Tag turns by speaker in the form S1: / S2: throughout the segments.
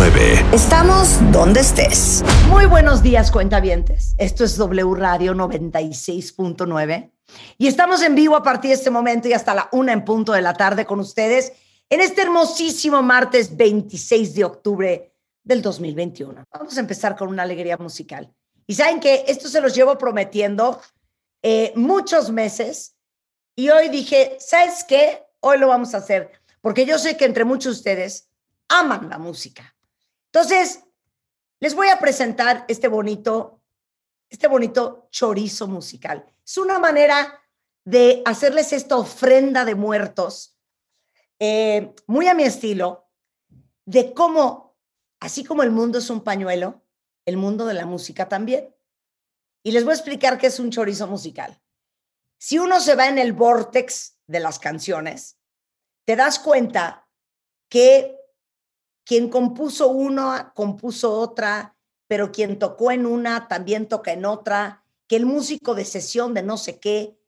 S1: 96.9.
S2: Estamos donde estés.
S3: Muy buenos días, cuentavientes. Esto es W Radio 96.9 y estamos en vivo a partir de este momento y hasta la una en punto de la tarde con ustedes en este hermosísimo martes 26 de octubre del 2021. Vamos a empezar con una alegría musical. Y saben que esto se los llevo prometiendo eh, muchos meses y hoy dije, ¿sabes qué? Hoy lo vamos a hacer porque yo sé que entre muchos de ustedes aman la música. Entonces, les voy a presentar este bonito, este bonito chorizo musical. Es una manera de hacerles esta ofrenda de muertos, eh, muy a mi estilo, de cómo, así como el mundo es un pañuelo, el mundo de la música también. Y les voy a explicar qué es un chorizo musical. Si uno se va en el vortex de las canciones, te das cuenta que quien compuso una, compuso otra, pero quien tocó en una, también toca en otra, que el músico de sesión de no sé qué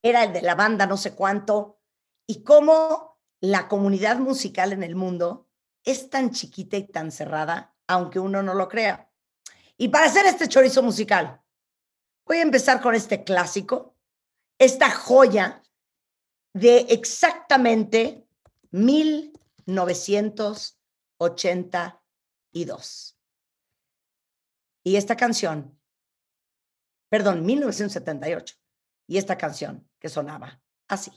S3: era el de la banda no sé cuánto, y cómo la comunidad musical en el mundo es tan chiquita y tan cerrada, aunque uno no lo crea. Y para hacer este chorizo musical, voy a empezar con este clásico, esta joya de exactamente 1982. Y esta canción, perdón, 1978. Y esta canción que sonaba así.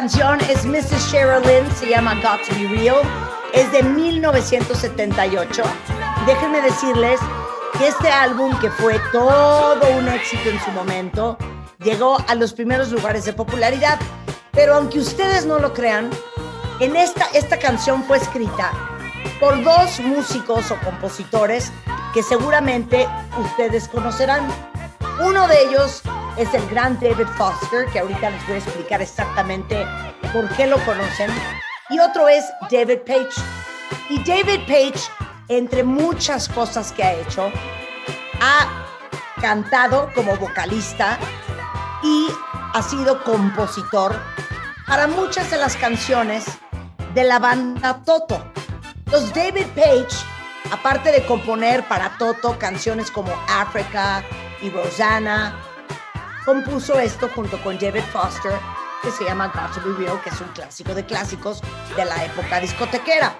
S3: Canción es Mrs. Cheryl Lynn, se llama Got to Be Real, es de 1978. Déjenme decirles que este álbum, que fue todo un éxito en su momento, llegó a los primeros lugares de popularidad. Pero aunque ustedes no lo crean, en esta, esta canción fue escrita por dos músicos o compositores que seguramente ustedes conocerán. Uno de ellos es el gran David Foster, que ahorita les voy a explicar exactamente por qué lo conocen. Y otro es David Page. Y David Page, entre muchas cosas que ha hecho, ha cantado como vocalista y ha sido compositor para muchas de las canciones de la banda Toto. Entonces David Page, aparte de componer para Toto canciones como Africa y Rosanna, compuso esto junto con David Foster, que se llama Got to Be Real, que es un clásico de clásicos de la época discotequera.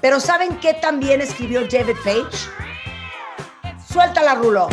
S3: Pero ¿saben qué también escribió David Page? Suéltala, Rulo.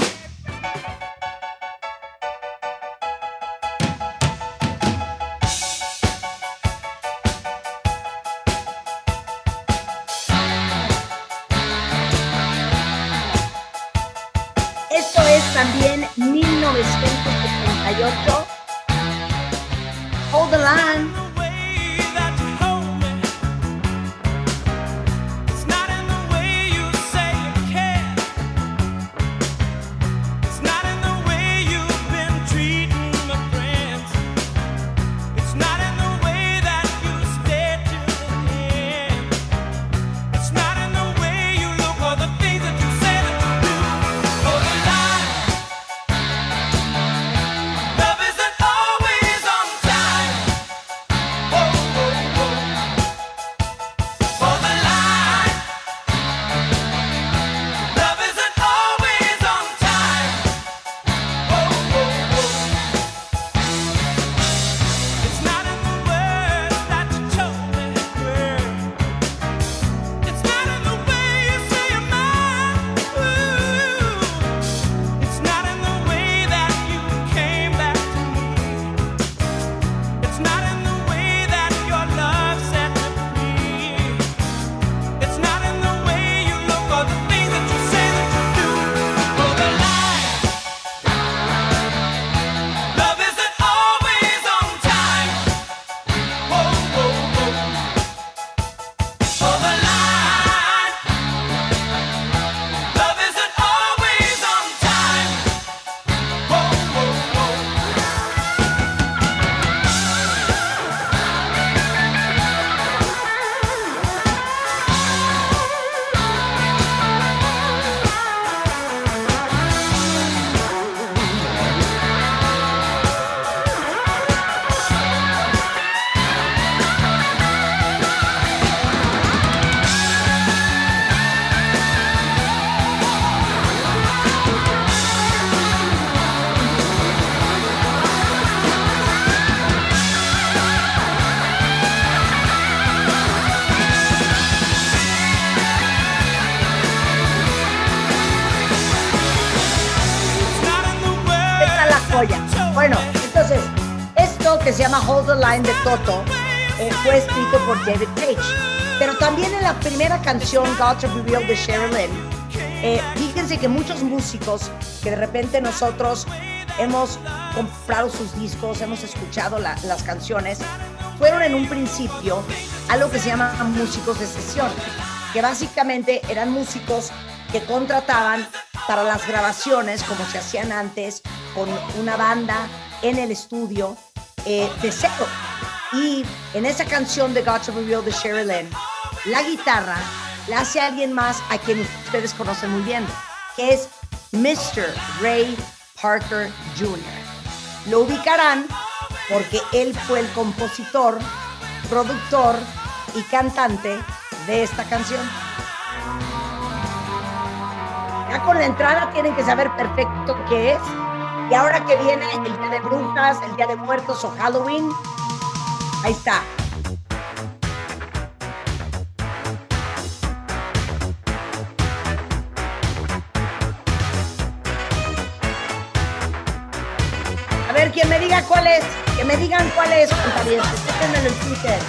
S3: Hold the Line de Toto eh, fue escrito por David Page. Pero también en la primera canción, God to Reveal de Sherilyn, eh, fíjense que muchos músicos que de repente nosotros hemos comprado sus discos, hemos escuchado la- las canciones, fueron en un principio algo que se llama músicos de sesión, que básicamente eran músicos que contrataban para las grabaciones, como se hacían antes, con una banda en el estudio eh, de. Y en esa canción de God to Reveal de Sherilyn, la guitarra la hace alguien más a quien ustedes conocen muy bien, que es Mr. Ray Parker Jr. Lo ubicarán porque él fue el compositor, productor y cantante de esta canción. Ya con la entrada tienen que saber perfecto qué es. Y ahora que viene el Día de Brujas, el Día de Muertos o Halloween, ahí está. A ver, quien me diga cuál es, que me digan cuál es. Déjenmelo en Twitter.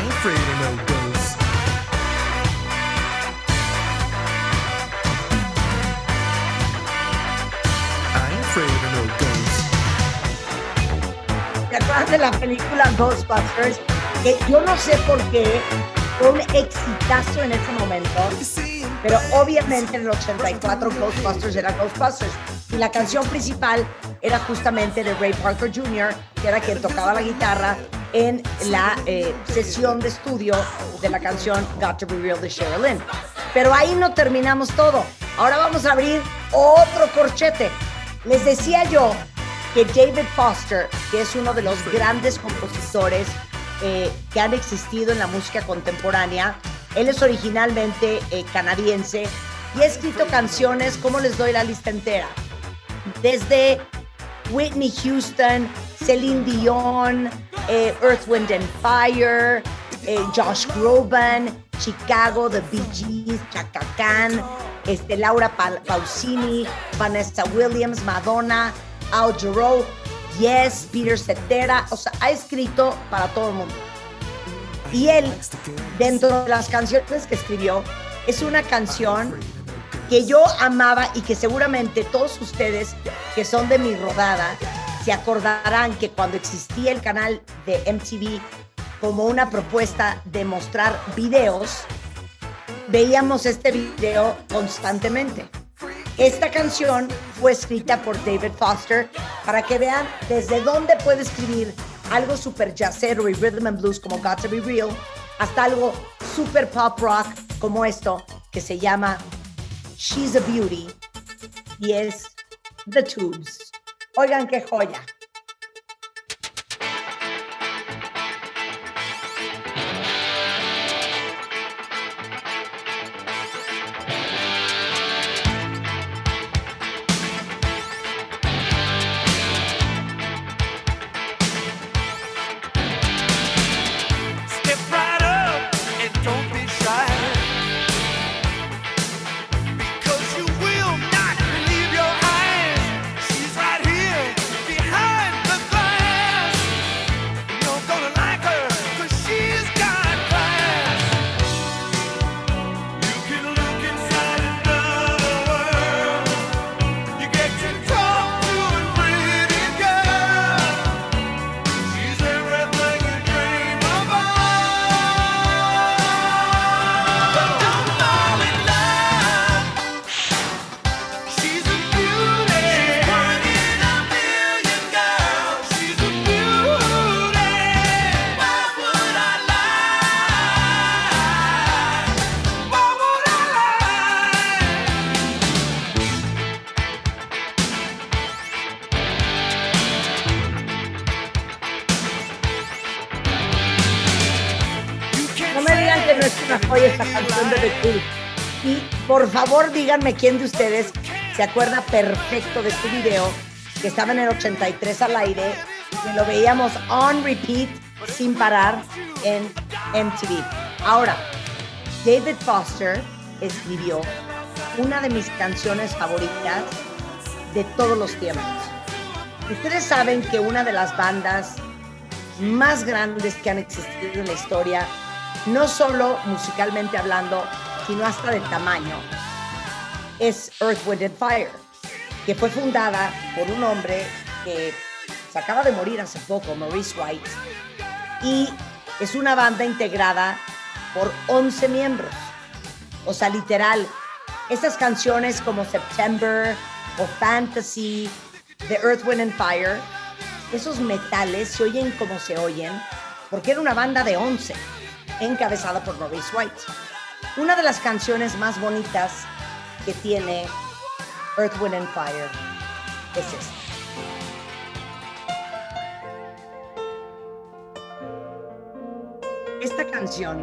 S4: I ain't afraid of no ghosts. I ain't afraid of no ghosts.
S3: ¿Se acuerdan de la película Ghostbusters? Que yo no sé por qué fue un exitazo en ese momento, pero obviamente en el 84 Ghostbusters era Ghostbusters. Y la canción principal era justamente de Ray Parker Jr., que era quien tocaba la guitarra en la eh, sesión de estudio de la canción Got to Be Real de Sherilyn. Pero ahí no terminamos todo. Ahora vamos a abrir otro corchete. Les decía yo que David Foster, que es uno de los grandes compositores eh, que han existido en la música contemporánea, él es originalmente eh, canadiense y ha escrito canciones, como les doy la lista entera, desde Whitney Houston, Celine Dion, eh, Earth, Wind and Fire, eh, Josh Groban, Chicago, The Bee Gees, Chaka Khan, este, Laura Pa- Pausini, Vanessa Williams, Madonna, Al Jarreau, Yes, Peter Cetera, o sea, ha escrito para todo el mundo. Y él, dentro de las canciones que escribió, es una canción que yo amaba y que seguramente todos ustedes que son de mi rodada se acordarán que cuando existía el canal de MTV como una propuesta de mostrar videos, veíamos este video constantemente. Esta canción fue escrita por David Foster para que vean desde dónde puede escribir algo super jazzero y rhythm and blues como Got to Be Real hasta algo super pop rock como esto que se llama She's a Beauty y es The Tubes. Oigan qué joya. Joya esta canción de The. Y por favor díganme quién de ustedes se acuerda perfecto de este video que estaba en el 83 al aire, que lo veíamos on repeat sin parar en MTV. Ahora, David Foster escribió una de mis canciones favoritas de todos los tiempos. Ustedes saben que una de las bandas más grandes que han existido en la historia, no solo musicalmente hablando, sino hasta de tamaño, es Earth, Wind and Fire, que fue fundada por un hombre que se acaba de morir hace poco, Maurice White, y es una banda integrada por 11 miembros. O sea, literal, estas canciones como September o Fantasy de Earth, Wind and Fire, esos metales se oyen como se oyen porque era una banda de 11 encabezada por Maurice White. Una de las canciones más bonitas que tiene Earth, Wind and Fire es esta. Esta canción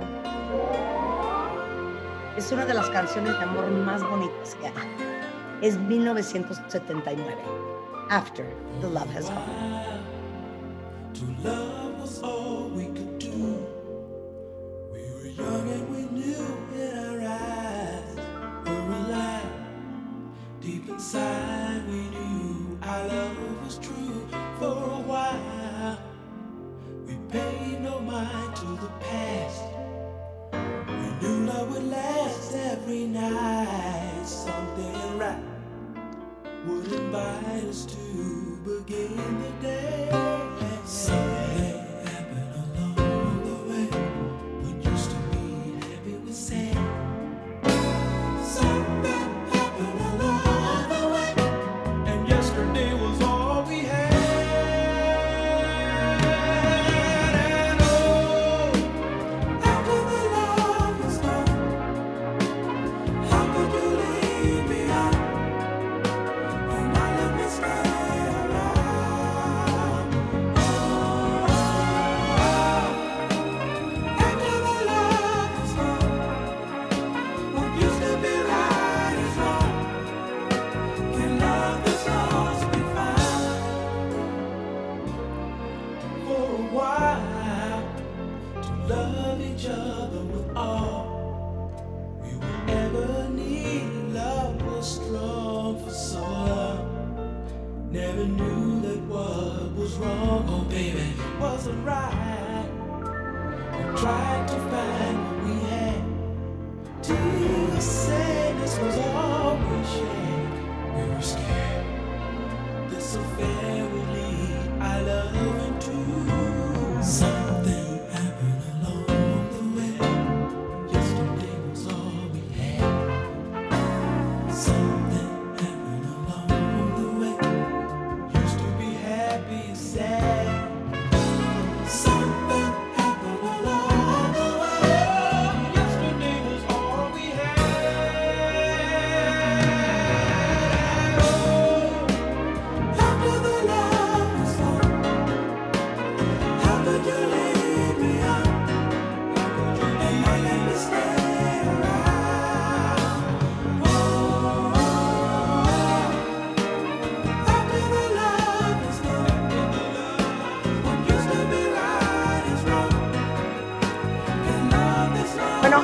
S3: es una de las canciones de amor más bonitas que hay. Es 1979, After the Love Has Gone.
S4: True for a while. We paid no mind to the past. We knew love would last every night. Something right would invite us to begin the day. Something love each other with all we would ever need. Love was strong for so long. Never knew that what was wrong, oh baby, wasn't right. We tried to find what we had. Till sadness was all we shared. We were scared this affair would lead our love into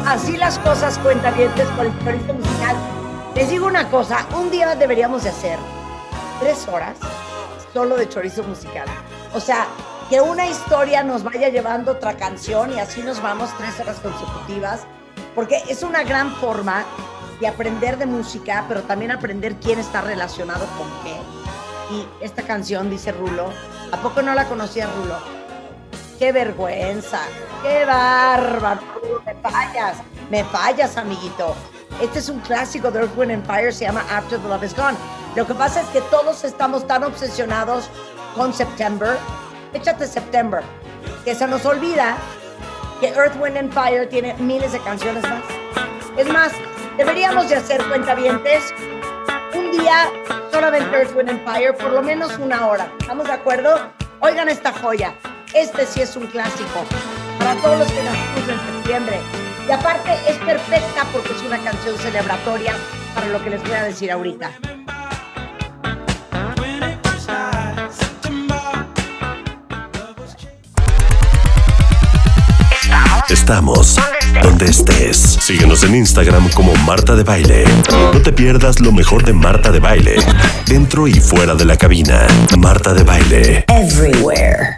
S3: así las cosas cuentavientes con el chorizo musical. Les digo una cosa, un día deberíamos de hacer tres horas solo de chorizo musical. O sea, que una historia nos vaya llevando otra canción y así nos vamos tres horas consecutivas, porque es una gran forma de aprender de música, pero también aprender quién está relacionado con qué. Y esta canción, dice Rulo, ¿a poco no la conocía Rulo? ¡Qué vergüenza! ¡Qué bárbaro! Me fallas, me fallas, amiguito. Este es un clásico de Earth, Wind Fire, se llama After the Love is Gone. Lo que pasa es que todos estamos tan obsesionados con September. Échate September, que se nos olvida que Earth, Wind Fire tiene miles de canciones más. Es más, deberíamos de hacer cuentavientes un día solamente Earth, Wind Fire, por lo menos una hora. ¿Estamos de acuerdo? Oigan esta joya. Este sí es un clásico. Para todos los que nacimos en septiembre. Y aparte es perfecta porque es una canción celebratoria para lo que les voy a decir ahorita.
S1: Estamos donde estés. Síguenos en Instagram como Marta de Baile. No te pierdas lo mejor de Marta de Baile. Dentro y fuera de la cabina. Marta de Baile.
S2: Everywhere.